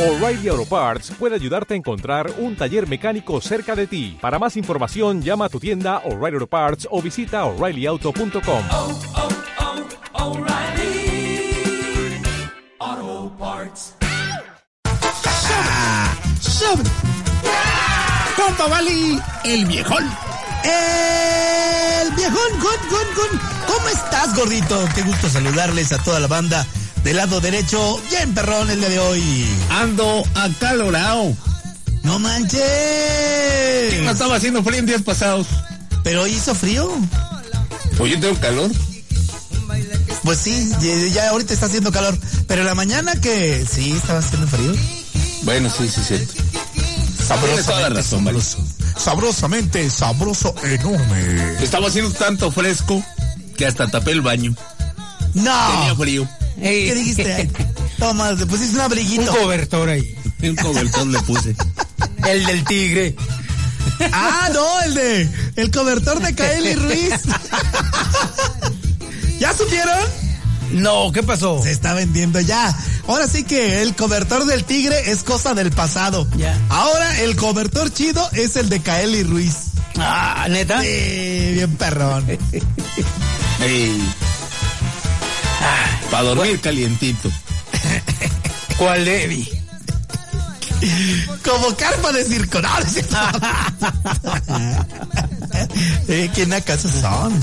O'Reilly Auto Parts puede ayudarte a encontrar un taller mecánico cerca de ti. Para más información, llama a tu tienda O'Reilly Auto Parts o visita oreillyauto.com. oh, oh, O'Reilly Auto Parts. Sobre. Compa Vali, el viejón. El viejón, gon, gon, gon. ¿Cómo estás, gordito? Qué gusto saludarles a toda la banda del lado derecho. Bien, perrón, el día de hoy. Ando acalorado. No manches. No estaba haciendo frío en días pasados. Pero hizo frío. Oye, tengo calor. Pues sí, ya, ya ahorita está haciendo calor. Pero en la mañana que sí estaba haciendo frío. Bueno, sí, sí, cierto. Razón, Vali. Sabrosamente, sabroso, enorme. Estaba haciendo tanto fresco que hasta tapé el baño. Tenía No. ¿Qué dijiste? Toma, te pusiste un Un abriguito. cobertor ahí. Un cobertor le puse. El del tigre. Ah, no, el de el cobertor de Kaeli Ruiz. ¿Ya supieron? No, ¿qué pasó? Se está vendiendo ya. Ahora sí que el cobertor del tigre es cosa del pasado. Ya. Ahora el cobertor chido es el de Kaeli Ruiz. Ah, neta. Sí, bien perrón. Para dormir calientito. ¿Cuál Levi? Como carpa de circo. No, eh, ¿Quién acaso son?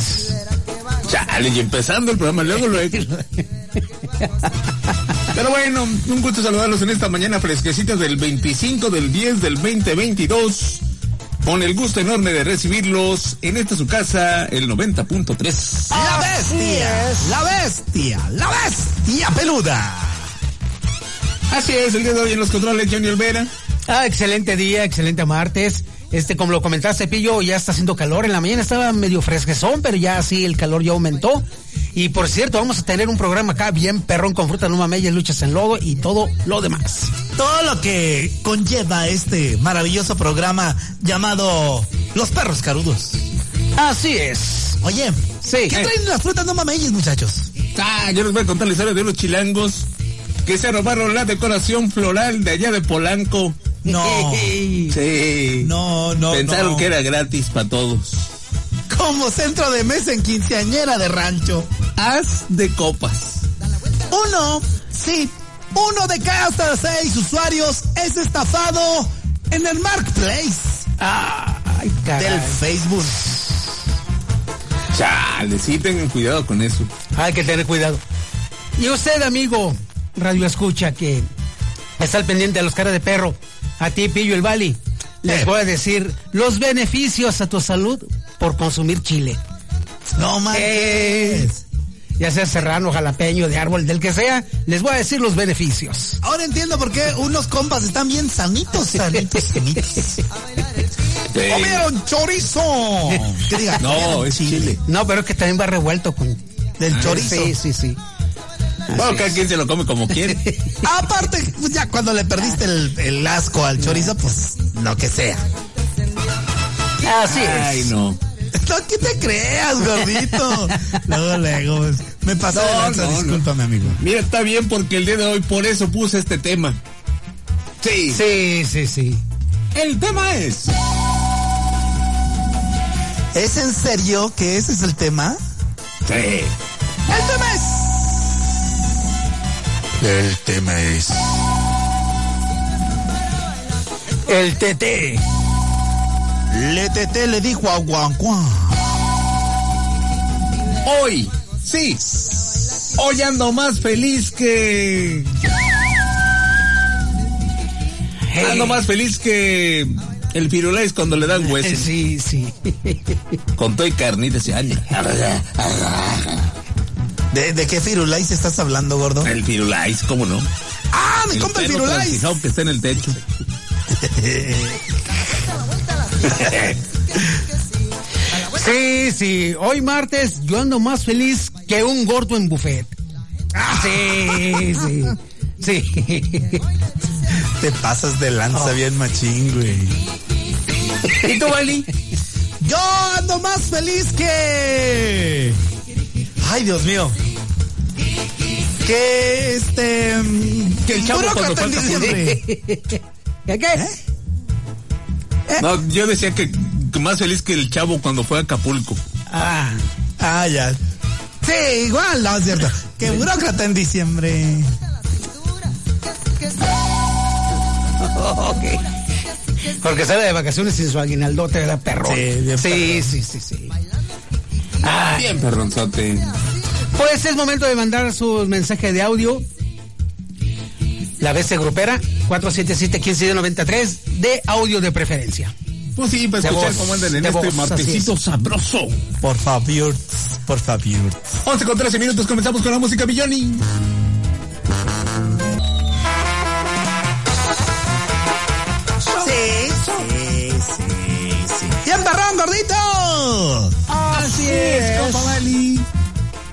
Chale, y empezando el programa, luego, luego. Pero bueno, un gusto saludarlos en esta mañana fresquecita del 25 del 10 del 2022. Con el gusto enorme de recibirlos en esta su casa, el 90.3. La bestia, la bestia, la bestia peluda. Así es, el día de hoy en los controles Johnny Olvera. Ah, excelente día, excelente martes. Este, como lo comentaste, Pillo, ya está haciendo calor. En la mañana estaba medio fresquezón, pero ya sí el calor ya aumentó. Y por cierto, vamos a tener un programa acá bien perrón con fruta no mameyes, luchas en lodo y todo lo demás. Todo lo que conlleva este maravilloso programa llamado Los Perros Carudos. Así es. Oye, Sí. ¿qué traen las frutas no mameyes, muchachos? Ah, yo les voy a contar la historia de unos chilangos que se robaron la decoración floral de allá de Polanco. No, Sí. no, no. Pensaron no. que era gratis para todos. Como centro de mesa en quinceañera de rancho. Haz de copas. Uno, sí, uno de cada seis usuarios es estafado en el Marketplace Ay, del Facebook. Chale, sí, tengan cuidado con eso. Hay que tener cuidado. Y usted, amigo, radio escucha que está al pendiente de los caras de perro, a ti, Pillo el Bali, les Eh. voy a decir los beneficios a tu salud por consumir chile. No manches. Ya sea serrano, jalapeño, de árbol, del que sea, les voy a decir los beneficios. Ahora entiendo por qué unos compas están bien sanitos, sanitos, sanitos. ¡Comieron chorizo! Que diga, No, "Comieron es chile. No, pero es que también va revuelto con... Del chorizo. Sí, sí, sí. Bueno, cada quien se lo come como quiere. Aparte, pues ya cuando le perdiste el, el asco al chorizo, pues lo que sea. Así es. Ay, no. No, ¿qué te creas, gordito? Luego, luego, pues, me pasó de No, lanza, no, no. discúlpame, amigo. Mira, está bien porque el día de hoy por eso puse este tema. Sí. Sí, sí, sí. El tema es. ¿Es en serio que ese es el tema? Sí. ¡El tema es! El tema es... El TT. Le tete le dijo a Guanguan. Hoy, sí. Hoy ando más feliz que. Ando más feliz que el firulais cuando le dan hueso. Sí, sí. Con todo y carnita ese año. ¿De, de qué firulais estás hablando, gordo? El firulais, ¿cómo no? ¡Ah, mi compa el firulais! que está en el techo. Sí, sí. Hoy martes yo ando más feliz que un gordo en buffet. Sí, sí. Sí. Te pasas de lanza bien machín, güey. ¿Y tú, Bali? Yo ando más feliz que... Ay, Dios mío. Que este... mm, que el chavo diciembre. ¿Qué qué? ¿Eh? No, yo decía que, que más feliz que el chavo cuando fue a Acapulco. Ah, Ah, ya. Sí, igual, no es cierto. Que burócrata en diciembre. ok. Porque sale de vacaciones sin su aguinaldote, era perro. Sí, bien sí, sí, sí, sí. Ay, Bien, perronzote. Pues es momento de mandar su mensaje de audio. La BC Grupera, 477-1593, de audio de preferencia. Pues sí, para escuchar cómo andan en este martesito así sabroso. Por favor, por favor. 11 con 13 minutos, comenzamos con la música Billoni. Sí, sí, sí, sí. ¡Bien, perrón, gordito! Así es, compa Vali.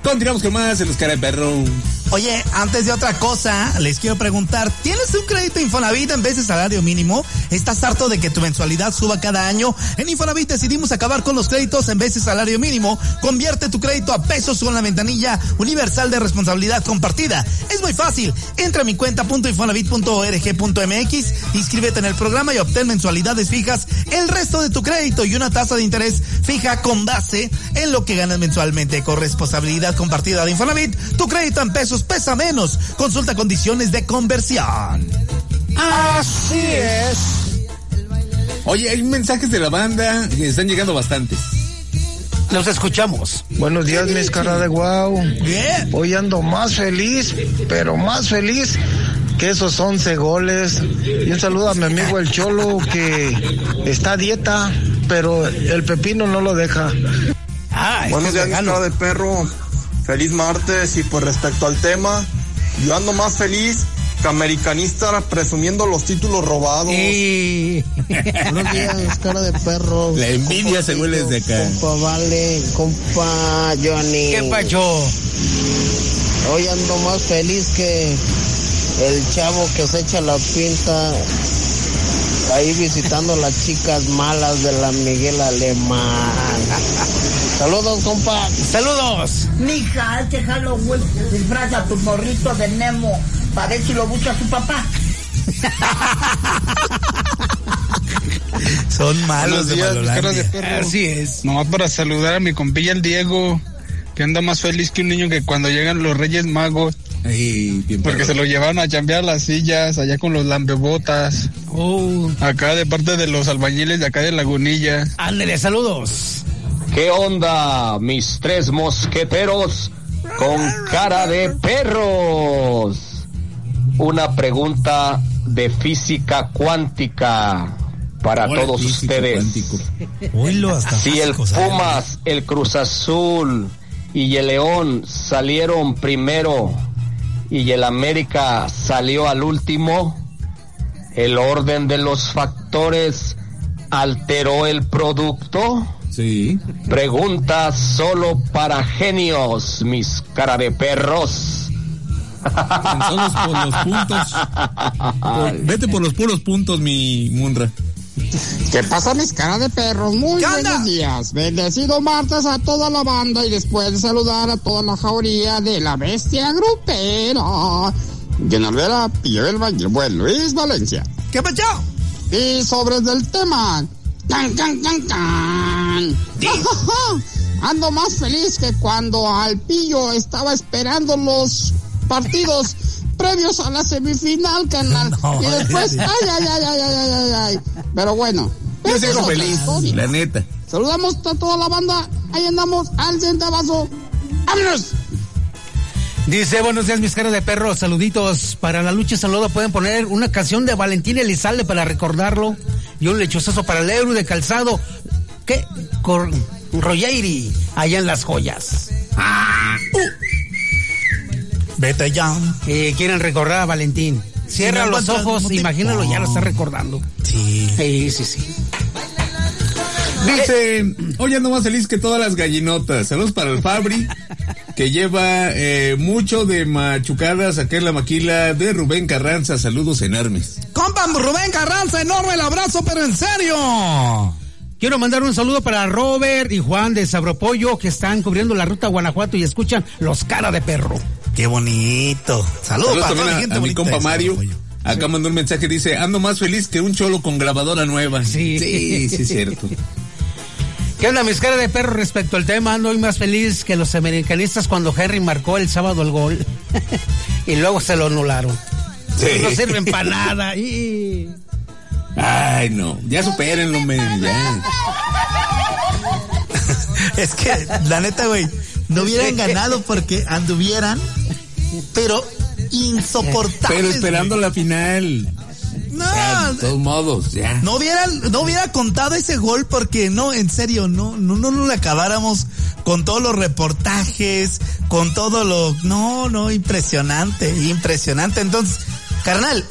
Continuamos con más en los cara de perro. Oye, antes de otra cosa, les quiero preguntar, ¿tienes un crédito Infonavit en vez de salario mínimo? ¿Estás harto de que tu mensualidad suba cada año? En Infonavit decidimos acabar con los créditos en vez de salario mínimo. Convierte tu crédito a pesos con la ventanilla universal de responsabilidad compartida. Es muy fácil. Entra a mi cuenta.infonavit.org.mx, inscríbete en el programa y obtén mensualidades fijas, el resto de tu crédito y una tasa de interés fija con base en lo que ganas mensualmente. Con responsabilidad compartida de Infonavit, tu crédito en pesos pesa menos. Consulta condiciones de conversión. Así es. Oye, hay mensajes de la banda que están llegando bastantes. Los escuchamos. Buenos días, mis caras de guau. Bien. Hoy ando más feliz, pero más feliz que esos 11 goles. Y un saludo a mi amigo el Cholo que está a dieta, pero el pepino no lo deja. Ah, es Buenos días, mi cara de perro. Feliz martes y pues respecto al tema, yo ando más feliz que americanista presumiendo los títulos robados. Sí. Buenos días, cara de perro. La envidia se huele desde acá. Compa Vale, compa Johnny. ¿Qué pacho? Hoy ando más feliz que el chavo que se echa la pinta ahí visitando las chicas malas de la Miguel Alemán. Saludos, compa. Saludos. Mija, este Halloween disfraza a tu morrito de Nemo para ver si lo busca su papá. Son malos de días, de Malolandia. perro. Así es. Nomás para saludar a mi compilla el Diego, que anda más feliz que un niño que cuando llegan los Reyes Magos, Ay, bien porque perro. se lo llevaron a chambear las sillas allá con los lambebotas, Oh, acá de parte de los albañiles de acá de Lagunilla. ándale, saludos. ¿Qué onda, mis tres mosqueteros con cara de perros? Una pregunta de física cuántica para todos ustedes. Si el. Pumas, el Cruz Azul y el León salieron primero y el América salió al último, el orden de los factores alteró el producto. Sí. Pregunta solo para genios, mis cara de perros. Pensados por los puntos. Por- vete por los puros puntos, mi Munra. ¿Qué pasa, mis caras de perros? Muy buenos días. Bendecido martes a toda la banda y después de saludar a toda la jauría de la bestia grupera. Llena Olvera, Pillo Elba y el buen Luis Valencia. ¿Qué pacho? Y sobre el tema. ¡Can, can, can, can! Ando más feliz que cuando al pillo estaba esperando los partidos previos a la semifinal, canal. No, y después, ay, ay, ay, ay, ay, ay, ay, ay. Pero bueno. Yo sigo feliz, historia. la neta. Saludamos a toda la banda. Ahí andamos al centavazo. ¡Vámonos! Dice, buenos días, mis caras de perro. Saluditos. Para la lucha y saludo pueden poner una canción de Valentín Elizalde para recordarlo. Y un lechosazo para el euro de calzado. ¿Qué? Cor allá en las joyas. Vete ya. Eh, quieren recordar a Valentín. Cierra no los ojos, imagínalo, ya lo está recordando. Sí. Sí, sí, sí. Dice, hoy ando más feliz que todas las gallinotas. Saludos para el Fabri, que lleva eh, mucho de machucadas en la maquila de Rubén Carranza. Saludos enormes. Compa Rubén Carranza, enorme el abrazo, pero en serio. Quiero mandar un saludo para Robert y Juan de Sabropollo que están cubriendo la ruta a Guanajuato y escuchan los cara de perro. Qué bonito. Saludos, Saludos para toda la a, gente a mi compa Mario. Acá mandó un mensaje, dice, ando más feliz que un cholo con grabadora nueva. Sí. sí, sí es cierto. ¿Qué onda, mis cara de perro respecto al tema? Ando hoy más feliz que los americanistas cuando Henry marcó el sábado el gol. y luego se lo anularon. Sí. No sirven para nada. Y... Ay, no, ya supérenlo, men, ya. Es que, la neta, güey, no hubieran ganado porque anduvieran, pero insoportables. Pero esperando la final. No, Ya, de todos modos, ya. no hubiera, no hubiera contado ese gol porque no, en serio, no, no, no, le acabáramos con todos los reportajes, con todo lo, no, no, impresionante, impresionante. Entonces, carnal,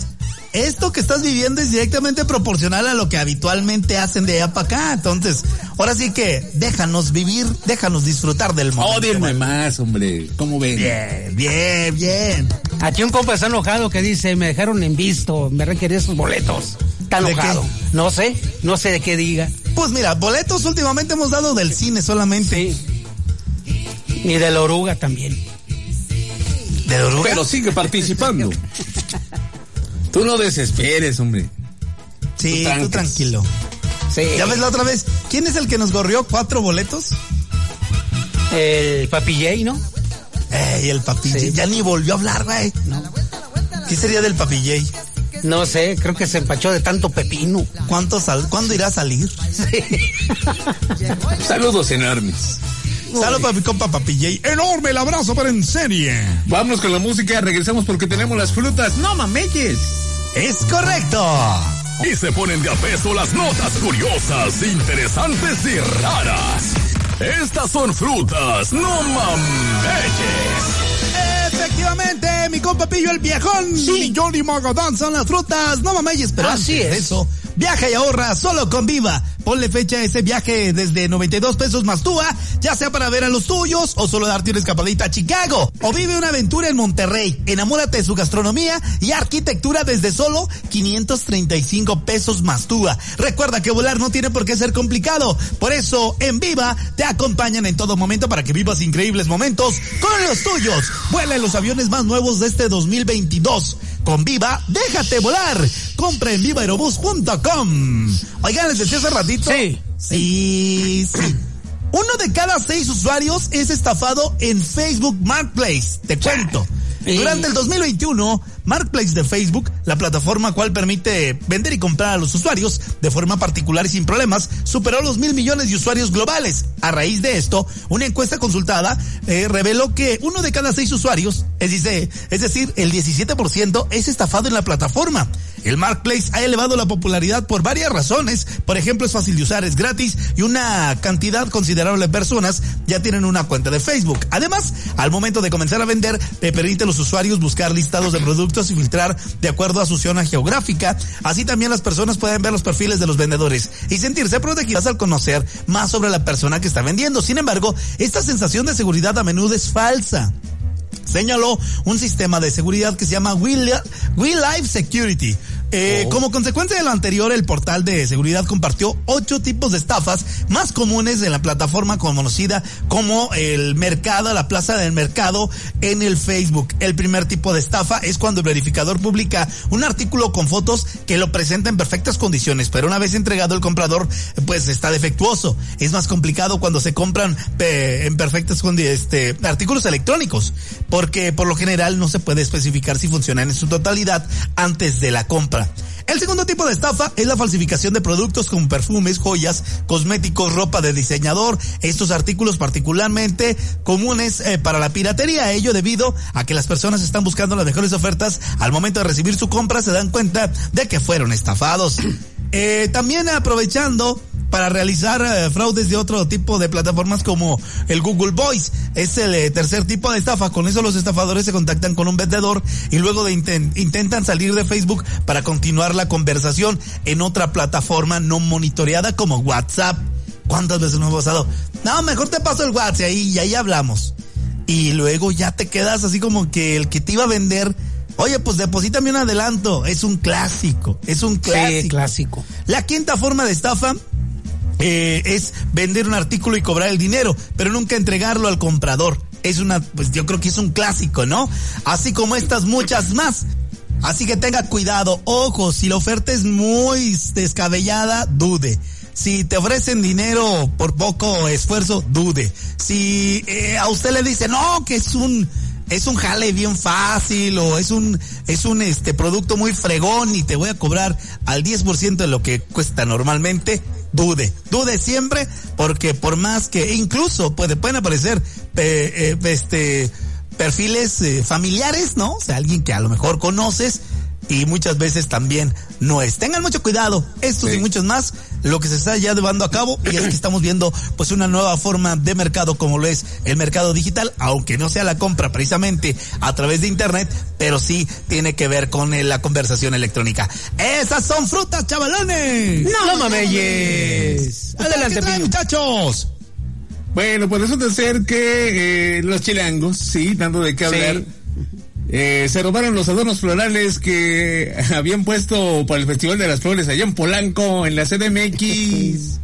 esto que estás viviendo es directamente proporcional a lo que habitualmente hacen de allá para acá. Entonces, ahora sí que déjanos vivir, déjanos disfrutar del momento. Odienme más, hombre. ¿Cómo ven? Bien, bien, bien. Aquí un compa está enojado que dice, me dejaron en visto, me requerí esos boletos. Está ¿De enojado. qué? No sé, no sé de qué diga. Pues mira, boletos últimamente hemos dado del cine solamente. Y de la oruga también. ¿De la oruga? Pero sigue participando. Tú no desesperes, hombre. Sí, tú tranquilo. Sí. ¿Ya ves la otra vez? ¿Quién es el que nos gorrió cuatro boletos? El papillay, ¿no? Ey, el papillay. Ya ni volvió a hablar, güey. ¿Qué sería del papillay? No sé, creo que se empachó de tanto pepino. ¿Cuánto sal ¿Cuándo irá a salir? Saludos enormes. Saludos para mi compa papillay. Enorme el abrazo, pero en serie. Vámonos con la música, regresamos porque tenemos las frutas. No mameyes. Es correcto. Y se ponen de a peso las notas curiosas, interesantes y raras. Estas son frutas, no mameyes. Efectivamente, mi compa Pillo el viejón y Johnny Magadán son las frutas. No mames, pero Así antes de es. eso, viaja y ahorra solo con Viva. Ponle fecha a ese viaje desde 92 pesos más túa, ya sea para ver a los tuyos o solo darte una escapadita a Chicago. O vive una aventura en Monterrey. Enamórate de su gastronomía y arquitectura desde solo 535 pesos más túa. Recuerda que volar no tiene por qué ser complicado. Por eso, en Viva te acompañan en todo momento para que vivas increíbles momentos con los tuyos. Vuela en los aviones más nuevos de este 2022. Con Viva, déjate volar. Compra en vivaerobus.com. Oigan, les decía hace ratito. Sí. Sí, sí. Uno de cada seis usuarios es estafado en Facebook Marketplace. Te cuento. Sí. Durante el 2021, Marketplace de Facebook, la plataforma cual permite vender y comprar a los usuarios de forma particular y sin problemas, superó los mil millones de usuarios globales. A raíz de esto, una encuesta consultada eh, reveló que uno de cada seis usuarios, es decir, es decir, el 17% es estafado en la plataforma. El Marketplace ha elevado la popularidad por varias razones. Por ejemplo, es fácil de usar, es gratis y una cantidad considerable de personas ya tienen una cuenta de Facebook. Además, al momento de comenzar a vender, te permite a los usuarios buscar listados de productos y filtrar de acuerdo a su zona geográfica. Así también las personas pueden ver los perfiles de los vendedores y sentirse protegidas al conocer más sobre la persona que está vendiendo. Sin embargo, esta sensación de seguridad a menudo es falsa señaló un sistema de seguridad que se llama We Life Security. Eh, Como consecuencia de lo anterior, el portal de seguridad compartió ocho tipos de estafas más comunes en la plataforma conocida como el mercado, la plaza del mercado en el Facebook. El primer tipo de estafa es cuando el verificador publica un artículo con fotos que lo presenta en perfectas condiciones, pero una vez entregado el comprador, pues está defectuoso. Es más complicado cuando se compran en perfectas condiciones este, artículos electrónicos, porque por lo general no se puede especificar si funcionan en su totalidad antes de la compra. El segundo tipo de estafa es la falsificación de productos como perfumes, joyas, cosméticos, ropa de diseñador. Estos artículos particularmente comunes eh, para la piratería. Ello debido a que las personas están buscando las mejores ofertas. Al momento de recibir su compra se dan cuenta de que fueron estafados. Eh, también aprovechando para realizar eh, fraudes de otro tipo de plataformas como el Google Voice. Es el eh, tercer tipo de estafa. Con eso los estafadores se contactan con un vendedor y luego de inten- intentan salir de Facebook para continuar la conversación en otra plataforma no monitoreada como WhatsApp. ¿Cuántas veces nos ha pasado? No, mejor te paso el WhatsApp y, y ahí hablamos. Y luego ya te quedas así como que el que te iba a vender Oye, pues deposítame un adelanto. Es un clásico. Es un clásico. Sí, clásico. La quinta forma de estafa eh, es vender un artículo y cobrar el dinero, pero nunca entregarlo al comprador. es una, pues yo creo que es un clásico, ¿no? Así como estas muchas más. Así que tenga cuidado, ojo, si la oferta es muy descabellada, dude. Si te ofrecen dinero por poco esfuerzo, dude. Si eh, a usted le dice, no, que es un, es un jale bien fácil o es un, es un este producto muy fregón y te voy a cobrar al 10% de lo que cuesta normalmente, dude. Dude siempre porque por más que incluso puede, pueden aparecer eh, eh, este perfiles eh, familiares, ¿no? O sea, alguien que a lo mejor conoces y muchas veces también no es. Tengan mucho cuidado, estos y muchos más, lo que se está ya llevando a cabo y es que estamos viendo pues una nueva forma de mercado como lo es el mercado digital, aunque no sea la compra precisamente a través de internet, pero sí tiene que ver con eh, la conversación electrónica. Esas son frutas, chavalones. No, mameyes. Adelante, ¿Qué traen, Pillo. muchachos. Bueno, pues resulta ser que eh, los chilangos, sí, dando de qué Sí. Eh, se robaron los adornos florales que habían puesto para el Festival de las Flores allá en Polanco, en la CDMX.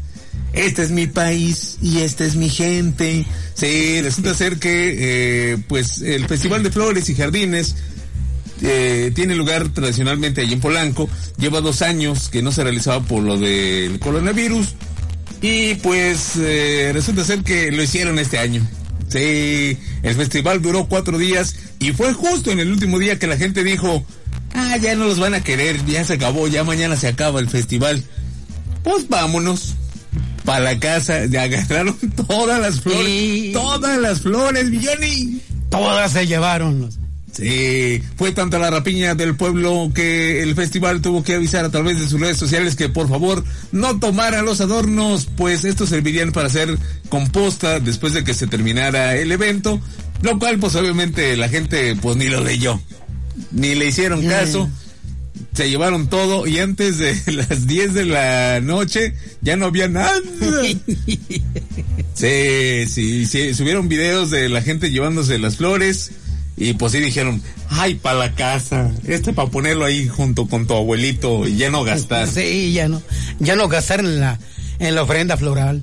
Este es mi país y esta es mi gente. Sí, resulta ser que, eh, pues, el Festival de Flores y Jardines eh, tiene lugar tradicionalmente allí en Polanco. Lleva dos años que no se realizaba por lo del coronavirus. Y pues eh, resulta ser que lo hicieron este año. Sí, el festival duró cuatro días y fue justo en el último día que la gente dijo, ah, ya no los van a querer, ya se acabó, ya mañana se acaba el festival. Pues vámonos. Para la casa, ya agarraron todas las flores, Sí. todas las flores, Johnny. Todas se llevaron. los- Sí, fue tanta la rapiña del pueblo que el festival tuvo que avisar a través de sus redes sociales que por favor no tomaran los adornos, pues estos servirían para hacer composta después de que se terminara el evento, lo cual pues obviamente la gente pues ni lo leyó, ni le hicieron caso. Se llevaron todo y antes de las 10 de la noche ya no había nada. Sí, sí, sí, subieron videos de la gente llevándose las flores y pues sí dijeron, ay, para la casa, este para ponerlo ahí junto con tu abuelito y ya no gastar. Sí, ya no, ya no gastar en la, en la ofrenda floral.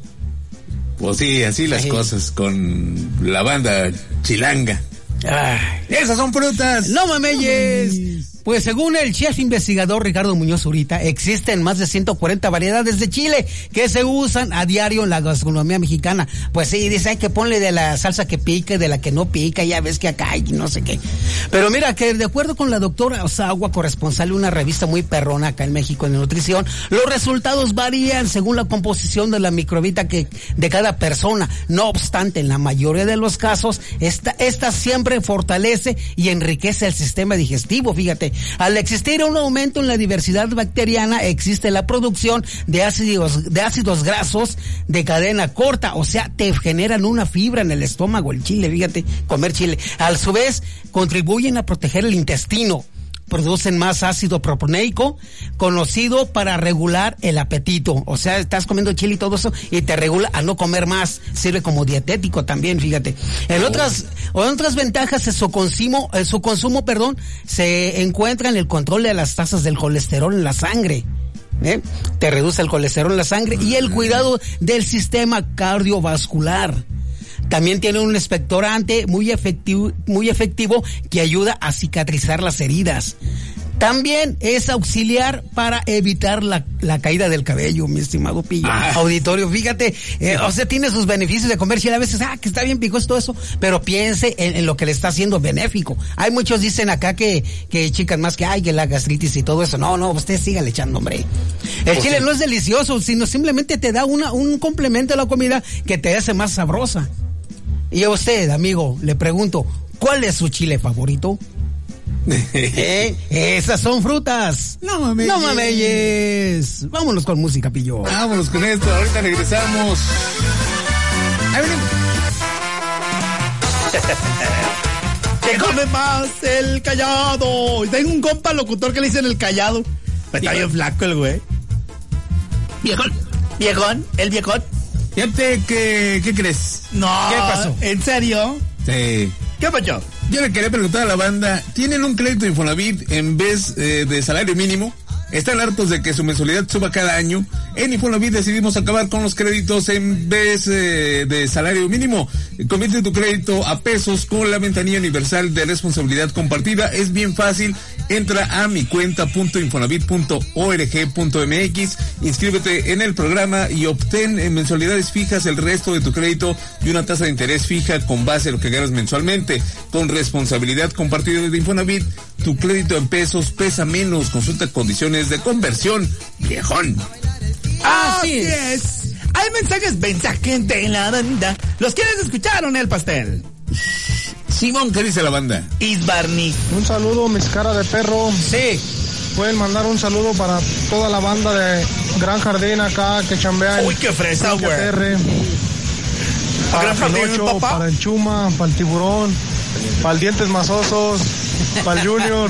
Pues sí, así las Sí. cosas con la banda chilanga. Ay. Esas son frutas. No mameyes. Pues según el chef investigador Ricardo Muñoz Zurita, existen más de 140 variedades de chile que se usan a diario en la gastronomía mexicana. Pues sí, dice, hay que ponle de la salsa que pica y de la que no pica, ya ves que acá hay no sé qué. Pero mira que de acuerdo con la doctora Osagua, corresponsal de una revista muy perrona acá en México en nutrición, los resultados varían según la composición de la microbiota que de cada persona. No obstante, en la mayoría de los casos, esta, esta siempre fortalece y enriquece el sistema digestivo, fíjate. Al existir un aumento en la diversidad bacteriana, existe la producción de ácidos, de ácidos grasos de cadena corta, o sea, te generan una fibra en el estómago, el chile, fíjate, comer chile. A su vez, contribuyen a proteger el intestino producen más ácido propaneico, conocido para regular el apetito. O sea, estás comiendo chile y todo eso y te regula a no comer más. Sirve como dietético también, fíjate. En otras, o en otras ventajas, en su consumo, su consumo, perdón, se encuentra en el control de las tasas del colesterol en la sangre. ¿eh? Te reduce el colesterol en la sangre y el cuidado del sistema cardiovascular. También tiene un expectorante muy efectivo, muy efectivo que ayuda a cicatrizar las heridas. También es auxiliar para evitar la, la caída del cabello, mi estimado Pillo. Auditorio, fíjate, eh, o sea, tiene sus beneficios de comer chile. A veces, ah, que está bien picoso todo eso, pero piense en, en lo que le está haciendo benéfico. Hay muchos dicen acá que, que chicas más que, ay, que la gastritis y todo eso. No, no, usted siga le echando, hombre. El chile no es delicioso, sino simplemente te da una, un complemento a la comida que te hace más sabrosa. Y a usted, amigo, le pregunto, ¿cuál es su chile favorito? ¿Eh? Esas son frutas. No mames. No mameyes. Vámonos con música, pillo. Vámonos con esto, ahorita regresamos. Ahí venimos. Que come más el callado. Tengo un compa locutor que le dicen el callado. Está bien flaco el güey. Viejón. Viejón. El viejón. Fíjate que, ¿qué crees? No. ¿Qué pasó? ¿En serio? Sí. ¿Qué pasó? Yo le quería preguntar a la banda, ¿tienen un crédito Infonavit en vez eh, de salario mínimo? ¿Están hartos de que su mensualidad suba cada año? En Infonavit decidimos acabar con los créditos en vez eh, de salario mínimo. Convierte tu crédito a pesos con la ventanilla universal de responsabilidad compartida. Es bien fácil. Entra a mi cuenta.infonavit.org.mx, inscríbete en el programa y obtén en mensualidades fijas el resto de tu crédito y una tasa de interés fija con base a lo que ganas mensualmente. Con responsabilidad compartida de Infonavit, tu crédito en pesos pesa menos. Consulta condiciones de conversión. Viejón. Así es. Hay mensajes, mensajes de la banda. ¿Los quieres escuchar o no el pastel? Simón, ¿qué dice la banda? Isbarni. Un saludo, mis cara de perro. Sí. Pueden mandar un saludo para toda la banda de Gran Jardín acá que chambea. Uy, qué fresa, güey. Para Gran Jardín, Pinocho, papá. para el Chuma, para el Tiburón, para el Dientes Mazosos, para el Junior.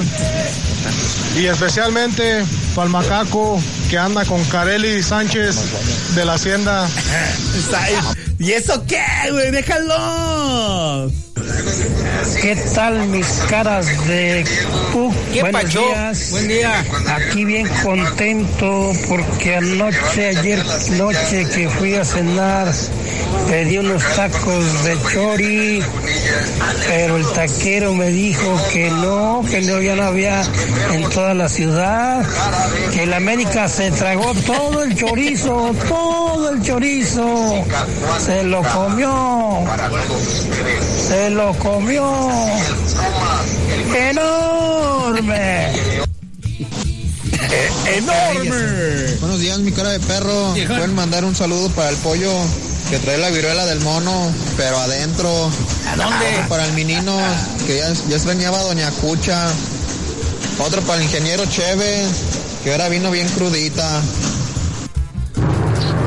Y especialmente para el Macaco que anda con Carelli Sánchez de la Hacienda. ¿Y eso qué, güey? Déjalo. ¿Qué tal mis caras de Cook? ¿Qué Buenos pacho? días. Buen día. Aquí bien contento porque anoche, ayer noche que fui a cenar, pedí unos tacos de chori, pero el taquero me dijo que no, que no, ya no había en toda la ciudad, que el América se tragó todo el chorizo, todo el chorizo, se lo comió, se lo comió, enorme. ¡Enorme! Buenos días, mi cara de perro. Pueden mandar un saludo para el pollo que trae la viruela del mono, pero adentro. ¿A dónde? Otro para el menino que ya, ya extrañaba a Doña Cucha. Otro para el ingeniero Cheve, que ahora vino bien crudita.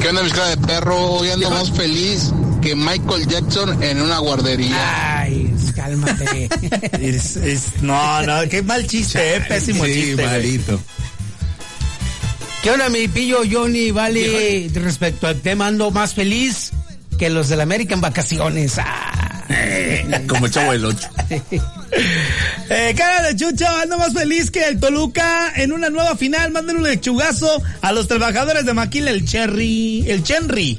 ¿Qué onda, mis de perro? Hoy ando más feliz que Michael Jackson en una guardería. Ay, cálmate. Es- es- no, no, qué mal chiste, eh, pésimo Sí, chiste. güey. malito. ¿Qué onda, mi pillo Johnny? Vale, respecto al tema, ando más feliz que los del América en vacaciones. Ah. Como chavo del 8. Eh, cara de chucho, ando más feliz que el Toluca en una nueva final. Manden un lechugazo a los trabajadores de Maquila, el Cherry, el Chenry.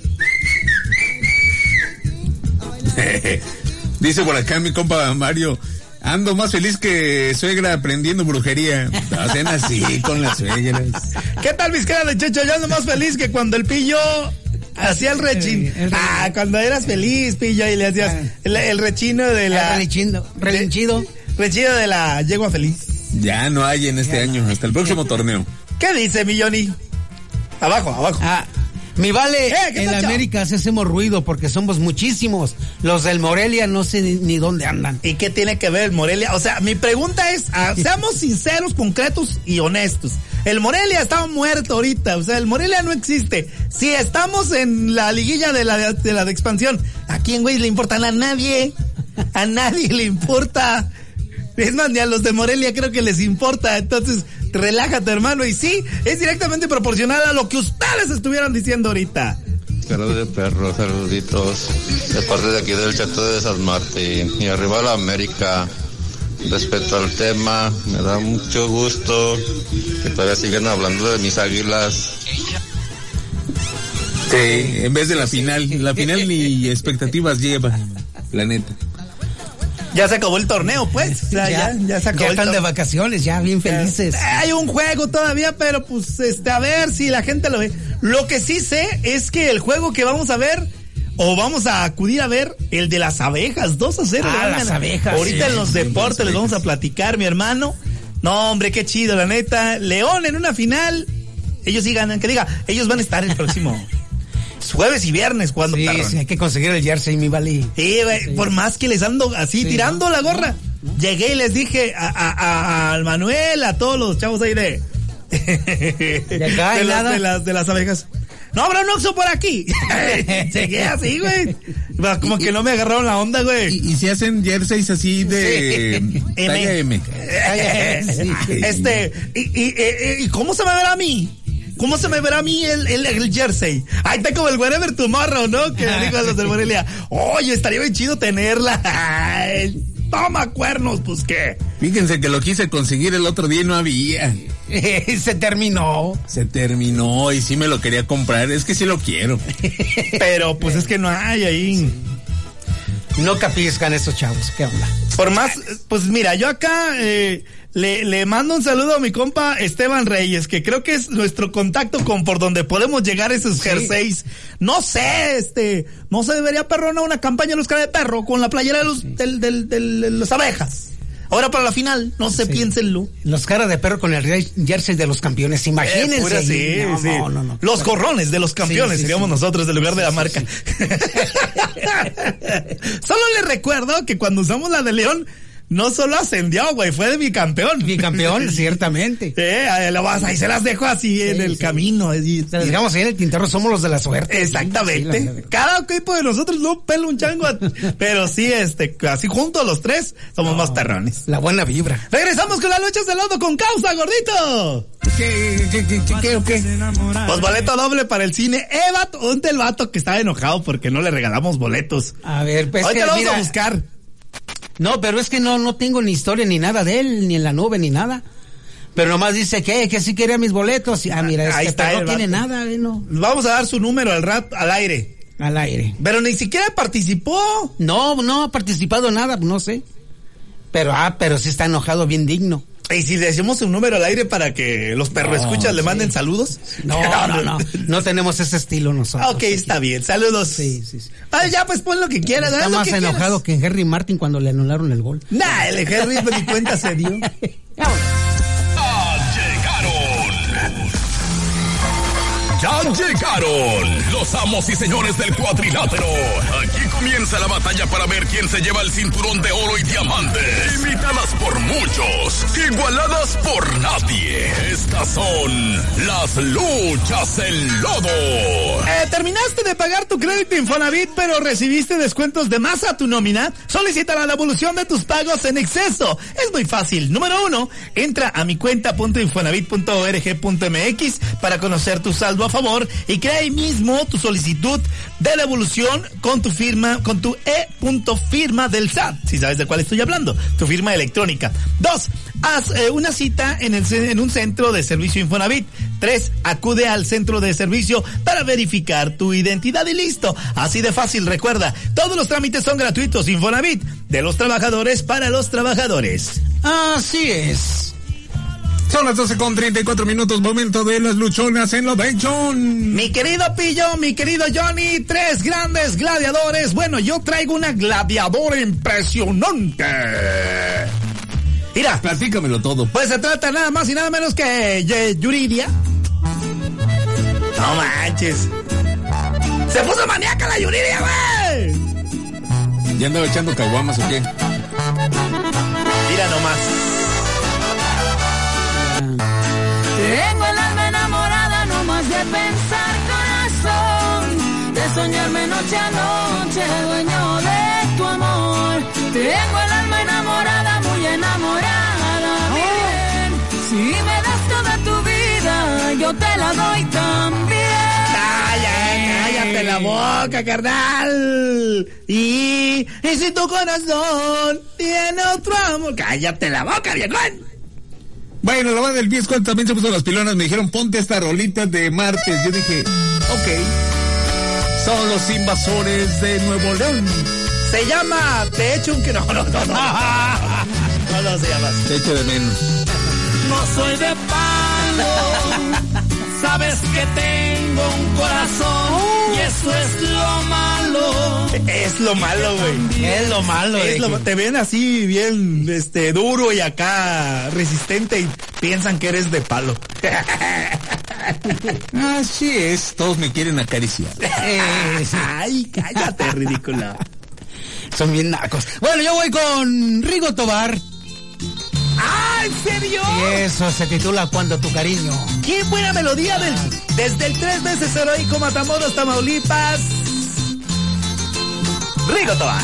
Dice por acá mi compa Mario. Ando más feliz que suegra aprendiendo brujería. Hacen así con las suegras. ¿Qué tal, mis caras de chucho? Yo ando más feliz que cuando el pillo hacía el rechin. Ah, cuando eras feliz, pillo, y le hacías el, el rechino de la. relinchido. Relinchido. Rechido de la yegua feliz. Ya no hay en este año, hasta el próximo torneo. ¿Qué dice, mi Johnny? Abajo, abajo. Ah, mi vale, Eh, ¿qué en tal, América hacemos ruido porque somos muchísimos. Los del Morelia no sé ni, ni dónde andan. ¿Y qué tiene que ver el Morelia? O sea, mi pregunta es, ah, seamos sinceros, concretos y honestos. El Morelia está muerto ahorita, o sea, el Morelia no existe. Si estamos en la liguilla de la de, la de expansión, ¿a quién, güey, le importa? A nadie. A nadie le importa. Es más, ni a los de Morelia creo que les importa. Entonces, relájate, hermano. Y sí, es directamente proporcional a lo que ustedes estuvieran diciendo ahorita. Cara de perro, saluditos. De parte de aquí del Chato de San Martín. Y arriba la América. Respecto al tema, me da mucho gusto que todavía siguen hablando de mis águilas. Sí, en vez de la final. La final ni expectativas lleva, la neta. Ya se acabó el torneo, pues. O sea, ya, ya, se acabó Ya el están de vacaciones, ya bien felices. Hay un juego todavía, pero pues este, a ver si la gente lo ve. Lo que sí sé es que el juego que vamos a ver, o vamos a acudir a ver, el de las abejas, 2 a 0. Ah, las abejas, Ahorita sí, en los deportes les vamos a platicar, mi hermano. No, hombre, qué chido, la neta. León en una final. Ellos sí ganan, que diga, ellos van a estar el próximo jueves y viernes jugando Sí, sí, hay que conseguir el jersey, mi vale. Sí, por más que les ando así tirando la gorra. Llegué y les dije a, a- a- al Manuel, a todos los chavos ahí de. De acá, de, y las, nada. de las de las abejas. No, habrá un Oxxo por aquí. Llegué así, güey. Como que no me agarraron la onda, güey. Y, y si hacen jerseys así de Sí. talla M. Este, y, y- y- ¿cómo se me verá a mí? ¿Cómo se me verá a mí el, el, el jersey? Ahí está como el wherever tomorrow, ¿no? Que le digo a los del Morelia, oye, estaría bien chido tenerla. Ay, Toma cuernos, pues qué. Fíjense que lo quise conseguir el otro día y no había. Se terminó. Se terminó y sí me lo quería comprar. Es que sí lo quiero. Pero pues es que no hay ahí. No capiscan estos chavos. ¿Qué onda? Por más, pues mira, yo acá eh, le, le mando un saludo a mi compa Esteban Reyes, que creo que es nuestro contacto con por donde podemos llegar esos jerseys. No sé, este, no se debería perrona una campaña de los cara de perro con la playera de los, del, del, del- de las abejas. Ahora para la final, no se piénsenlo. Los caras de perro con el jersey de los. Imagínense. Eh, pura, sí, no, sí. no, no. Los gorrones de los campeones, Sí, sí, seríamos sí. nosotros en lugar de la marca. solo le recuerdo que cuando usamos la de León, no solo ascendió, güey, fue de bicampeón. Bicampeón, ciertamente. Eh, ahí lo vas, ahí se las dejo así en el camino. Se las dejamos ahí en el tintero, somos los de la suerte. Exactamente. Sí, la- Cada equipo de nosotros no pela un chango, pero sí, este, así juntos los tres, somos más perrones. La buena vibra. Regresamos con las luchas de lodo con causa, gordito. ¿Qué, qué, qué, qué, qué, o qué? Pues boleto doble para el cine. Evat, ¿dónde el vato que estaba enojado porque no le regalamos boletos? A ver, pues que lo vamos mira- a buscar. No, pero es que no, no tengo ni historia ni nada de él, ni en la nube, ni nada. Pero nomás dice que, que sí quería mis boletos. Ah, mira, es Ahí está pero no tiene nada, eh, no. Vamos a dar su número al rap al aire. Al aire. Pero ni siquiera participó. No, no ha participado en nada, no sé. Pero, ah, pero sí está enojado, bien digno. Y si le decimos un número al aire para que los perros escuchas le sí. manden saludos. No, no, no. No tenemos ese estilo nosotros. Ah, ok, está bien. Saludos. Sí, sí, sí. Ah, ya, pues pon lo que quieras. Está más que enojado que Henry Martin cuando le anularon el gol. quieras. Nah, el Henry pues, ni cuenta se dio. Ya llegaron los amos y señores del cuadrilátero. Aquí comienza la batalla para ver quién se lleva el cinturón de oro y diamante. Imitadas por muchos, igualadas por nadie. Estas son las luchas en lodo. Eh, ¿Terminaste de pagar tu crédito Infonavit pero recibiste descuentos de más a tu nómina? Solicita la devolución de tus pagos en exceso. Es muy fácil. Número uno, entra a mi cuenta.infonavit.org.mx para conocer tu saldo a favor y crea ahí mismo tu solicitud de devolución con tu firma, con tu e.firma del SAT. Si sabes de cuál estoy hablando, tu firma electrónica. Dos, haz eh, una cita en, el, en un centro de servicio Infonavit. Tres, acude al centro de servicio para verificar tu identidad y listo. Así de fácil, recuerda, todos los trámites son gratuitos. Infonavit, de los trabajadores para los trabajadores. Así es. Son las 12 con 34 minutos, momento de las luchonas en Lovation. Mi querido Pillo, mi querido Johnny, tres grandes gladiadores. Bueno, yo traigo una gladiadora impresionante. Mira, Platícamelo todo. pues se trata nada más y nada menos que Yuridia. No manches. Se puso maníaca la Yuridia, güey. ¿Ya andaba echando caguamas o qué? Mira nomás. De pensar corazón, de soñarme noche a noche, dueño de tu amor. Tengo el alma enamorada, muy enamorada, mi bien. Si me das toda tu vida, yo te la doy también. Calla, cállate la boca, carnal. Y, y si tu corazón tiene otro amor, cállate la boca, viejón. Bueno, la banda del Piesco también se puso las pilonas. Me dijeron, ponte esta rolita de martes. Yo dije, ok. Son los invasores de Nuevo León. Se llama Te echo un... que- No, no, no, no. No, no se llama así. Te echo de menos. No soy de palo, sabes que tengo un corazón y eso es lo malo. Es lo malo, güey. Es lo malo. Es lo- que- te ven así bien este duro y acá resistente y piensan que eres de palo. Así es, todos me quieren acariciar. Eh. Ay, cállate, ridícula. Son bien nacos. Bueno, yo voy con Rigo Tobar. ¡Ah, en serio! Y eso se titula Cuando tu cariño. ¡Qué buena melodía del, desde el tres veces heroico Matamoros, Tamaulipas! Rigo Tobar.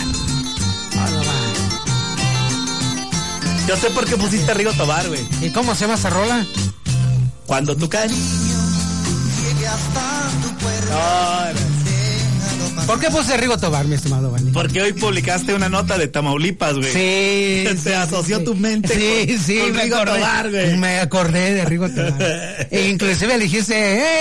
Yo sé por qué pusiste Rigo Tobar, güey. ¿Y cómo se llama esa rola? Cuando tu cariño. No, no. ¿Por qué puse Rigo Tobar, mi estimado Vani? Porque hoy publicaste una nota de Tamaulipas, güey. Sí. Se sí, asoció sí. tu mente Sí, con- sí, con me Rigo acordé. Tobar, güey. Me acordé de Rigo Tobar. e inclusive le dijiste,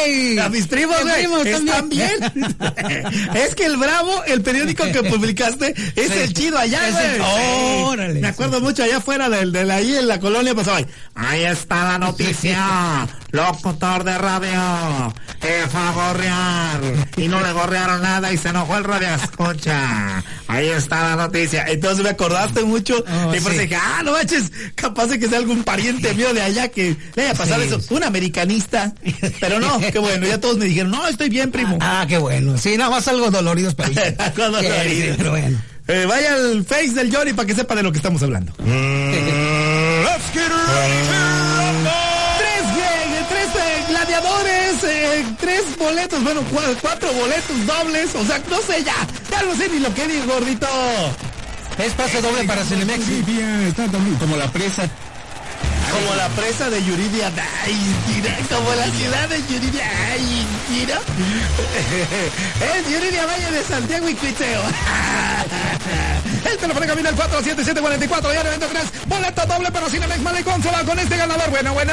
hey. A mis primos, güey, ¿están bien? es que el Bravo, el periódico que publicaste, es el chido allá, Es güey. Sí. Órale, Me acuerdo mucho allá afuera del, de la, ahí en la colonia pasaba. ahí, Ahí está la noticia. Locutor de radio. Que fue a gorrear. Y no le gorrearon nada y se enojó el radio escucha. Ahí está la noticia. Entonces me acordaste mucho. Oh, y por eso sí. dije, ah, no manches, capaz de que sea algún pariente mío de allá que le haya pasado Sí. eso. Un americanista. Pero no, qué bueno, ya todos me dijeron, no, estoy bien, primo. Ah, qué bueno. Sí, nada más algo doloridos para mí. Algo dolorido. Pero bueno. Eh, vaya al face del Johnny para que sepa de lo que estamos hablando. Tres, gladiadores, eh, tres boletos, bueno, cua- cuatro boletos dobles, o sea, no sé ya, ya no sé ni lo que digo, gordito. Es pase doble para Cinemex. Está también como la presa. Como la presa de Yuridia, ay, mira, como la ciudad de Yuridia, ay, mira. Es Yuridia Valle de Santiago y Cuiteo. El teléfono camina al 477-44, ya 93, boleto doble para Cinemex Malecón, solo con este ganador, bueno, bueno.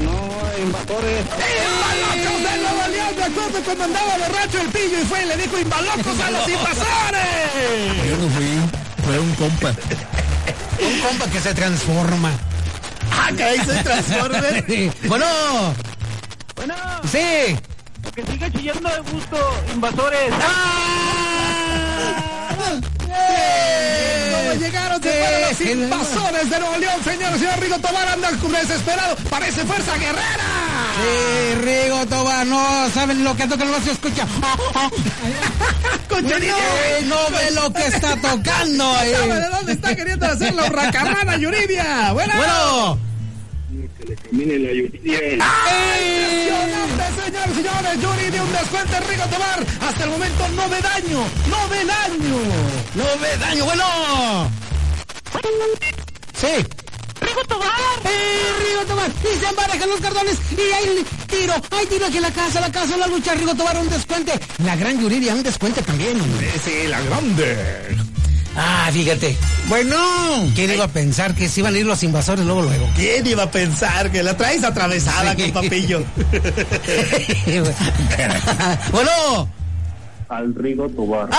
No, invasores. ¡Imbalocos de Nuevo León! Me acuerdo cuando andaba borracho el pillo y fue y le dijo imbalocos a los invasores. Yo no fui, fue un compa. Un compa que se transforma. ¡Ah, que ahí se transforme! bueno. Bueno, Sí. que siga chillando de gusto, invasores. ¿Cómo llegaron? Se fueron los invasores de Nuevo León, señores. Señor Rigo Tobar anda desesperado. Parece fuerza guerrera. Sí, Rigo Tobar, no saben lo que toca, no se escucha. Con no, no ve lo que está tocando. No eh. sabe de dónde está queriendo hacer la Yuridia. Bueno. Bueno. Camine la lluvia. Impresionante, señores, señores. Yuridia, un descuento en Rigo Tobar. Hasta el momento no ve daño. No ve daño. No ve daño, bueno. Sí. ¡Rigo Tobar! ¡Eh, Rigo Tobar! Y se emparejan los cardones. Y hay tiro. Hay tiro aquí en la casa, la casa, la lucha. Rigo Tobar, un descuente. La gran Yuridia, un descuente también. Sí, la grande. Ah, fíjate. Bueno. ¿Quién iba a pensar que se iban a ir los invasores luego, luego? ¿Quién iba a pensar que la traes atravesada Sí. con papillo? bueno. Al Rigo Tobar.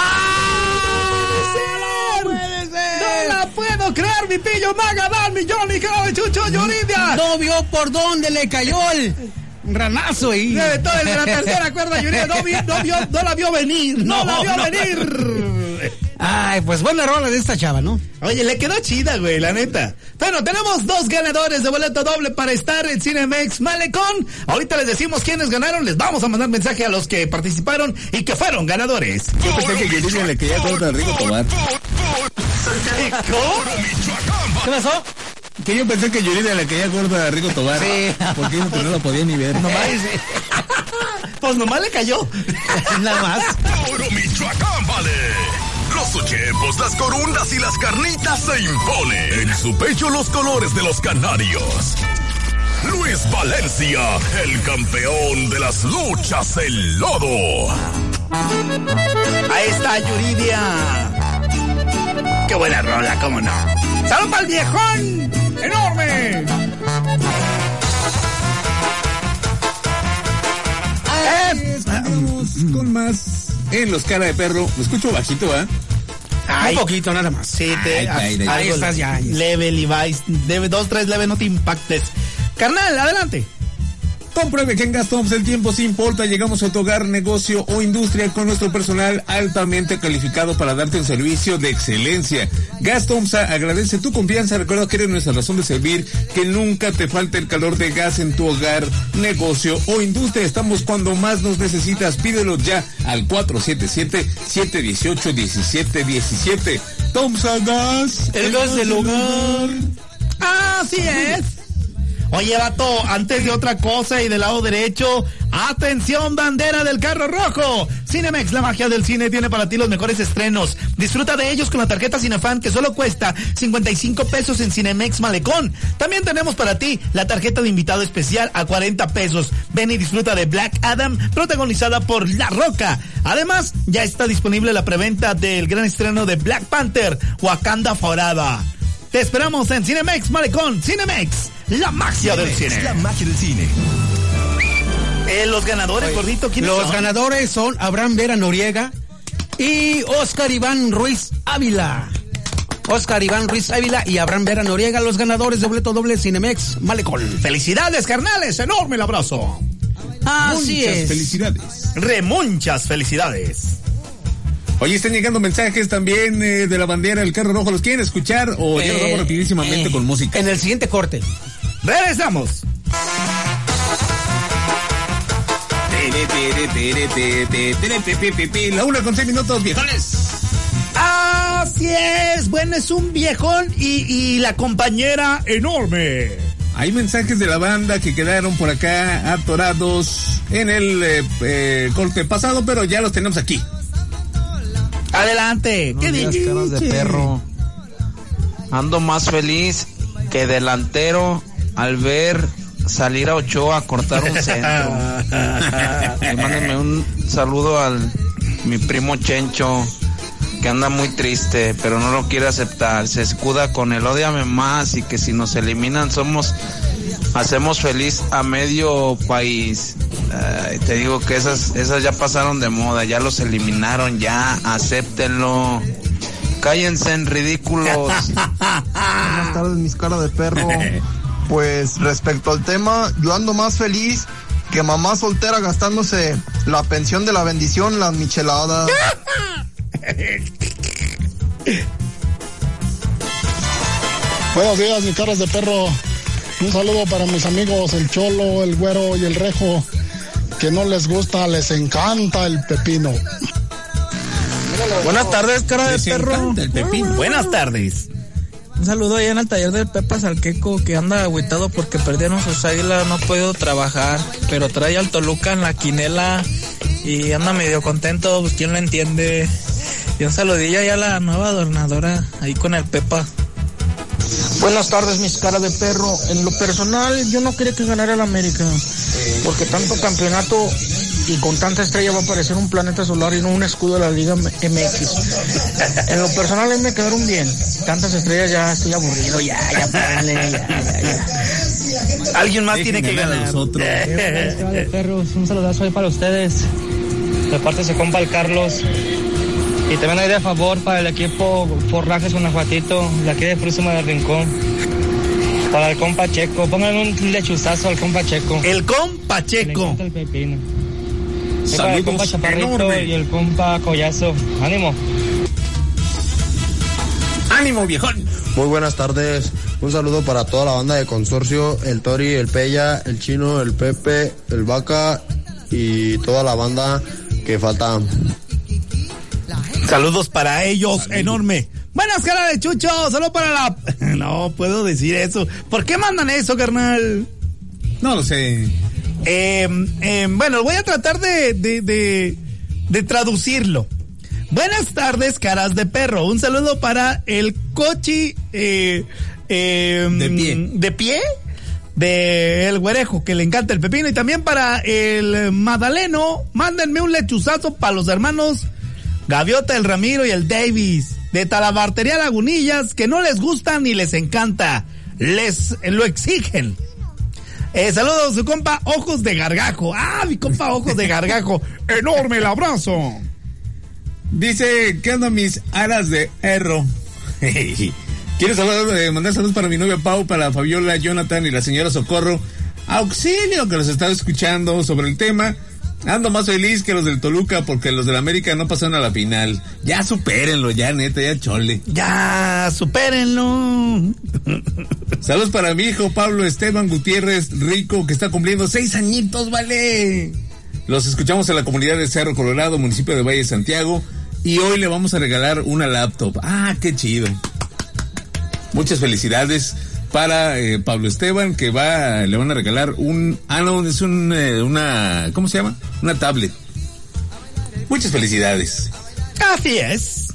¡No la puedo creer, mi pillo Magadán, mi Johnny, que Chucho Yuridia! No vio por dónde le cayó el ranazo ahí. Todo el de la tercera cuerda, Yuridia, no, vi- no vio- no la vio venir, no, No, la vio no. venir. Ay, pues buena rola de esta chava, ¿no? Oye, le quedó chida, güey, la neta. Bueno, tenemos dos ganadores de boleto doble para estar en Cinemex Malecón. Ahorita les decimos quiénes ganaron. Les vamos a mandar mensaje a los que participaron y que fueron ganadores. Yo pensé que le quería cortar a Rigo Tobar. ¿Qué pasó? Que yo pensé que Yuridia le quería gordo a Rigo Tobar. Sí. Porque no lo podía ni ver. Nomás, pues nomás le cayó. Nada más. Puro Michoacán, vale. Los ochepos, las corundas y las carnitas se imponen. En su pecho los colores de los canarios. Luis Valencia, el campeón de las luchas en lodo. Ahí está Yuridia. Qué buena rola, cómo no. ¡Salud para el viejón! ¡Enorme! Eh, Vamos con más. En los cara de perro. Lo escucho bajito, ¿ah? Ay, Un poquito, nada más. Sí, te, Ay, ay, ay. Ahí algo estás ya, ahí estás. Leve, Levi's. Debe, dos, tres, leve, no te impactes. Carnal, adelante. Compruebe que en Gastoms el tiempo sí importa. Llegamos a tu hogar, negocio o industria con nuestro personal altamente calificado para darte un servicio de excelencia. Gastoms agradece tu confianza. Recuerda que eres nuestra razón de servir. Que nunca te falte el calor de gas en tu hogar, negocio o industria. Estamos cuando más nos necesitas. Pídelo ya al 477-718-1717. Tomsa Gas. El gas del hogar. Así es. Oye, vato, antes de otra cosa y del lado derecho, atención, bandera del carro rojo. Cinemex, la magia del cine, tiene para ti los mejores estrenos. Disfruta de ellos con la tarjeta Cinefan que solo cuesta 55 pesos en Cinemex Malecón. También tenemos para ti la tarjeta de invitado especial a 40 pesos. Ven y disfruta de Black Adam, protagonizada por La Roca. Además, ya está disponible la preventa del gran estreno de Black Panther, Wakanda Forever. Te esperamos en Cinemex Malecón. Cinemex, la magia del cine. La magia del cine. Eh, los ganadores, gordito, ¿quiénes Los son? ganadores son Abraham Vera Noriega y Oscar Iván Ruiz Ávila. Oscar Iván Ruiz Ávila y Abraham Vera Noriega, los ganadores de boleto doble Cinemex Malecón. Felicidades, carnales, enorme el abrazo. Así Muchas es. felicidades. Re muchas felicidades. Oye, están llegando mensajes también eh, de la bandera del carro rojo. ¿Los quieren escuchar o ya nos Eh, vamos rapidísimamente eh, con música? En el siguiente corte. Regresamos. La una con seis minutos, viejones. Así es, bueno, es un viejón y, y la compañera enorme. Hay mensajes de la banda que quedaron por acá atorados en el eh, eh, corte pasado, pero ya los tenemos aquí. Adelante. ¿Qué Buenos días, caras de perro. Ando más feliz que delantero al ver salir a Ochoa a cortar un centro. Y mándenme un saludo al mi primo Chencho, que anda muy triste, pero no lo quiere aceptar. Se escuda con el odiame más y que si nos eliminan somos hacemos feliz a medio país. Ay, te digo que esas esas ya pasaron de moda, ya los eliminaron, ya acéptenlo. Cállense en ridículos. Buenas tardes, mis caras de perro. Pues respecto al tema, yo ando más feliz que mamá soltera gastándose la pensión de la bendición, las micheladas. Buenos días, mis caras de perro. Un saludo para mis amigos el Cholo, el Güero y el Rejo, que no les gusta, les encanta el pepino. Buenas tardes, cara de perro. encanta el pepino. Buenas tardes. Un saludo allá en el taller del Pepas al Queco que anda agüitado porque perdieron sus águilas, no ha podido trabajar, pero trae al Toluca en la quinela y anda medio contento, pues quién lo entiende. Y un saludillo allá a la nueva adornadora ahí con el Pepa. Buenas tardes, mis caras de perro. En lo personal, yo no quería que ganara el América, porque tanto campeonato y con tanta estrella va a parecer un planeta solar y no un escudo de la Liga MX. En lo personal, a mí me quedaron bien. Tantas estrellas ya estoy aburrido, ya, ya, párenle, ya, ya, ya. Alguien más tiene que ganar. los otros. de perros, un saludazo ahí para ustedes. De parte se compa el Carlos. Y también hay de favor para el equipo Forrajes Guanajuatito, de aquí de Próxima del Rincón. Para el compa Checo, pónganle un lechuzazo al compa Checo. El compa Checo. el pepino. Para el compa Saludos Chaparrito enorme. y el compa Collazo. Ánimo. ¡Ánimo, viejón! Muy buenas tardes. Un saludo para toda la banda de consorcio, el Tori, el Pella, el Chino, el Pepe, el Vaca y toda la banda que falta. Saludos para ellos, enorme. Buenas caras de chucho, solo para la... No puedo decir eso. ¿Por qué mandan eso, carnal? No lo sé. Eh, eh, bueno, voy a tratar de, de, de, de traducirlo. Buenas tardes, caras de perro. Un saludo para el cochi eh, eh, De pie. de pie de el güerejo que le encanta el pepino y también para el Madaleno. Mándenme un lechuzazo para los hermanos Gaviota, el Ramiro y el Davis de Talabartería Lagunillas que no les gusta ni les encanta. Les lo exigen. Eh, saludos a su compa Ojos de Gargajo. Ah, mi compa Ojos de Gargajo. Enorme el abrazo. Dice, ¿qué onda mis aras de erro? Quiero saludar, eh, mandar saludos para mi novia Pau, para Fabiola, Jonathan y la señora Socorro. Auxilio que los estaba escuchando sobre el tema. Ando más feliz que los del Toluca porque los del América no pasaron a la final. Ya supérenlo, ya neta, ya chole. Ya, supérenlo. Saludos para mi hijo Pablo Esteban Gutiérrez Rico, que está cumpliendo seis añitos, vale. Los escuchamos en la comunidad de Cerro Colorado, municipio de Valle Santiago. Y hoy le vamos a regalar una laptop. Ah, qué chido. Muchas felicidades. Para eh, Pablo Esteban que va, le van a regalar un, ah no, es un, eh, una, ¿cómo se llama? Una tablet. Muchas felicidades. Así es.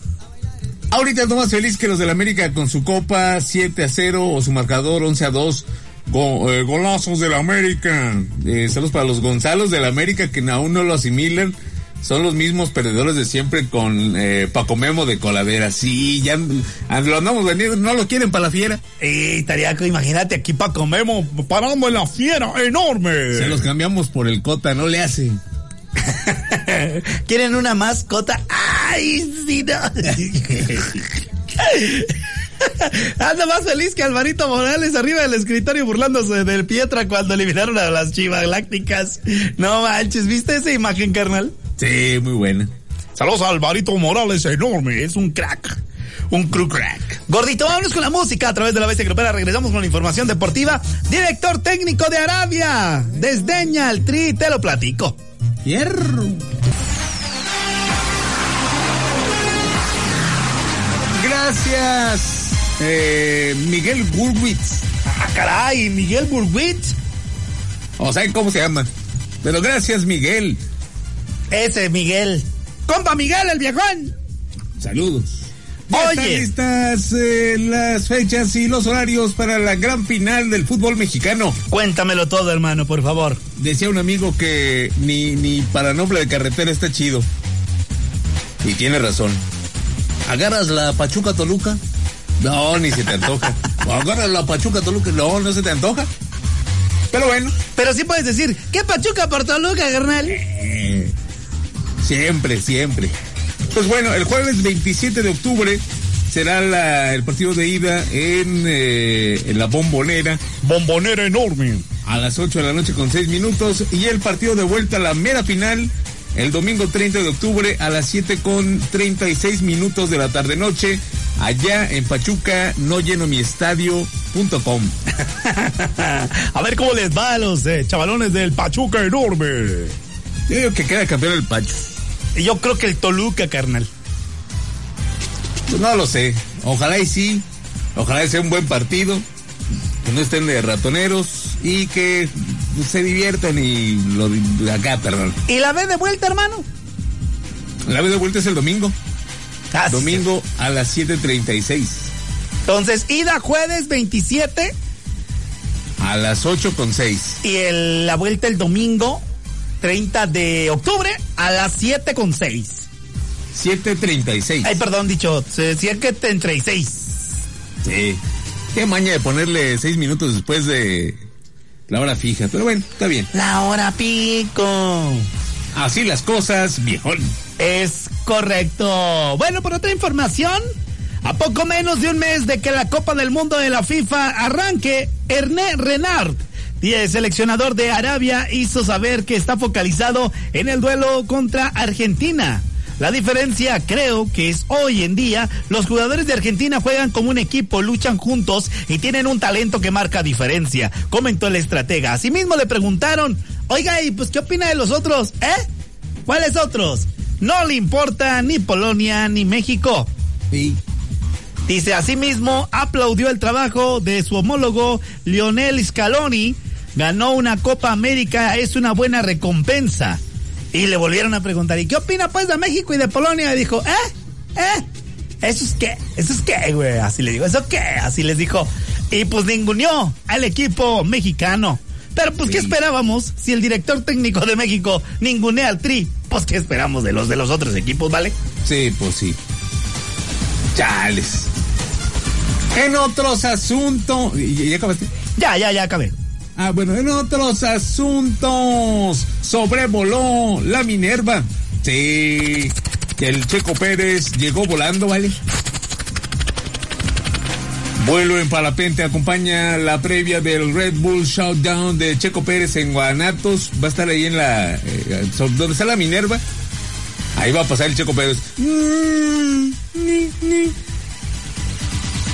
Ahorita es más feliz que los del América con su copa 7 a 0 o su marcador 11 a 2. Go- eh, golazos del América. Eh, saludos para los Gonzalos del América que aún no lo asimilan. Son los mismos perdedores de siempre con eh, Paco Memo de Coladera. Sí, ya ah, lo andamos vendiendo, no lo quieren para la fiera. Y estaría, imagínate aquí Paco Memo parando en la fiera enorme. Se los cambiamos por el Cota, no le hace. ¿Quieren una mascota? ¡Ay, sí, no! Anda más feliz que Alvarito Morales arriba del escritorio burlándose del Pietra cuando eliminaron a las Chivas Galácticas. No manches, ¿viste esa imagen, carnal? Sí, muy buena. Saludos a Alvarito Morales, enorme, es un crack. Un crew crack. Gordito, vámonos con la música a través de la bestia grupera. Regresamos con la información deportiva. Director técnico de Arabia. Desdeña al tri, te lo platico. Hierro. Gracias, eh, Miguel Gurwitz. Ah, caray, Miguel Burwitz. O sea, ¿cómo se llama? Pero gracias, Miguel. Ese Miguel. Compa Miguel, el viejón. Saludos. Ya Oye. están listas eh, las fechas y los horarios para la gran final del fútbol mexicano. Cuéntamelo todo, hermano, por favor. Decía un amigo que ni, ni para nombre de carretera está chido. Y tiene razón. ¿Agarras la Pachuca Toluca? No, ni se te antoja. ¿O agarras la Pachuca Toluca? No, no se te antoja. Pero bueno. Pero sí puedes decir, ¿qué Pachuca por Toluca, carnal? Eh, siempre, siempre. Pues bueno, el jueves 27 de octubre será la- el partido de ida en, eh, en la bombonera. Bombonera enorme. A las 8 de la noche con 6 minutos. Y el partido de vuelta, la mera final, el domingo 30 de octubre a las 7 con 36 minutos de la tarde noche. Allá en Pachuca, no lleno mi estadio.com. A ver cómo les va a los eh, chavalones del Pachuca enorme. Yo digo que queda campeón el Pacho. Yo creo que el Toluca, carnal. Pues no lo sé. Ojalá y sí. Ojalá y sea un buen partido. Que no estén de ratoneros y que se diviertan y lo de acá, perdón. ¿Y la ve de vuelta, hermano? La vez de vuelta es el domingo. Ah, domingo a las 7.36. Entonces, ida jueves 27 A las 8 con 6. y el- la vuelta el domingo 30 de octubre a las 7 con 6. 7.36. Ay, perdón, dicho, 7.36. Sí. Qué maña de ponerle 6 minutos después de la hora fija. Pero bueno, está bien. La hora pico. Así las cosas, viejón. Es correcto. Bueno, por otra información, a poco menos de un mes de que la Copa del Mundo de la FIFA arranque, Herné Renard, y el seleccionador de Arabia, hizo saber que está focalizado en el duelo contra Argentina. La diferencia creo que es hoy en día los jugadores de Argentina juegan como un equipo, luchan juntos y tienen un talento que marca diferencia, comentó el estratega. Asimismo le preguntaron, oiga, ¿y pues qué opina de los otros? ¿Eh? ¿Cuáles otros? No le importa ni Polonia ni México. Dice, asimismo, aplaudió el trabajo de su homólogo Lionel Scaloni. Ganó una Copa América, es una buena recompensa. Y le volvieron a preguntar, ¿y qué opina pues de México y de Polonia? Y dijo, ¿eh? ¿Eh? ¿Eso es qué? ¿Eso es qué, güey? Así le digo, ¿eso qué? Así les dijo. Y pues ninguneó al equipo mexicano. Pero pues, ¿qué esperábamos? Si el director técnico de México ningunea al Tri, pues, ¿qué esperamos de los de los otros equipos, vale? Sí, pues sí. Chales. En otros asuntos. ¿Y- ¿Ya acabaste? Ya, ya, ya acabé. Ah, bueno, en otros asuntos. Sobrevoló la Minerva. Sí. El Checo Pérez llegó volando, ¿vale? Vuelo en parapente acompaña la previa del Red Bull Showdown de Checo Pérez en Guanatos. Va a estar ahí en la. eh, donde está la Minerva. Ahí va a pasar el Checo Pérez.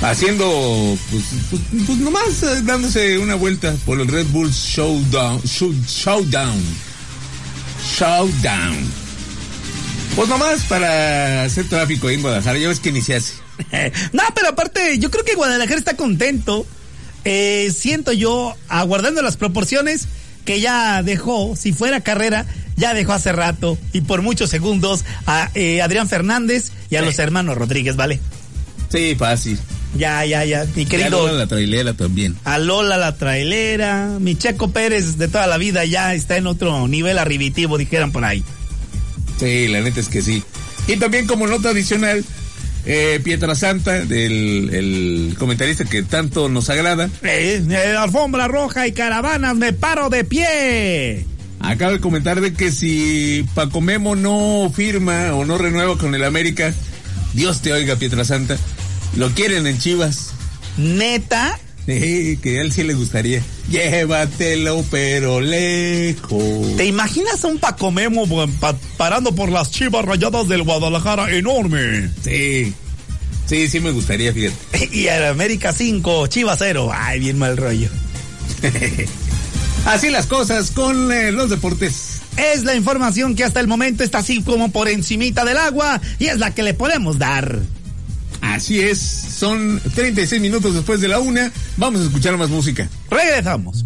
Haciendo, pues, pues, pues nomás eh, dándose una vuelta por el Red Bull Showdown. Show- Showdown. Showdown. Pues nomás para hacer tráfico ahí en Guadalajara. Ya ves que ni se hace. no, pero aparte, yo creo que Guadalajara está contento eh, siento yo, aguardando las proporciones, que ya dejó, si fuera carrera, ya dejó hace rato y por muchos segundos a eh, Adrián Fernández y a los hermanos Rodríguez, ¿vale? Sí, fácil. Ya, ya, ya, mi querido. Lola la trailera también. A Lola la trailera, mi Checo Pérez de toda la vida ya está en otro nivel arribitivo, dijeran por ahí. Sí, la neta es que sí. Y también como nota adicional, eh, Pietrasanta, del el comentarista que tanto nos agrada, Eh, eh, alfombra roja y caravanas, me paro de pie. acaba de comentar de que si Paco Memo no firma o no renueva con el América, Dios te oiga, Pietrasanta, lo quieren en Chivas. Neta. Sí, que a él sí le gustaría. Llévatelo, pero lejos. ¿Te imaginas a un Paco Memo pa- parando por las chivas rayadas del Guadalajara enorme? Sí, sí, sí me gustaría, fíjate. Y el América 5, Chivas 0. Ay, bien mal rollo. Así las cosas con eh, los deportes. Es la información que hasta el momento está así como por encimita del agua y es la que le podemos dar. Así es, son 36 minutos después de la una. Vamos a escuchar más música. Regresamos.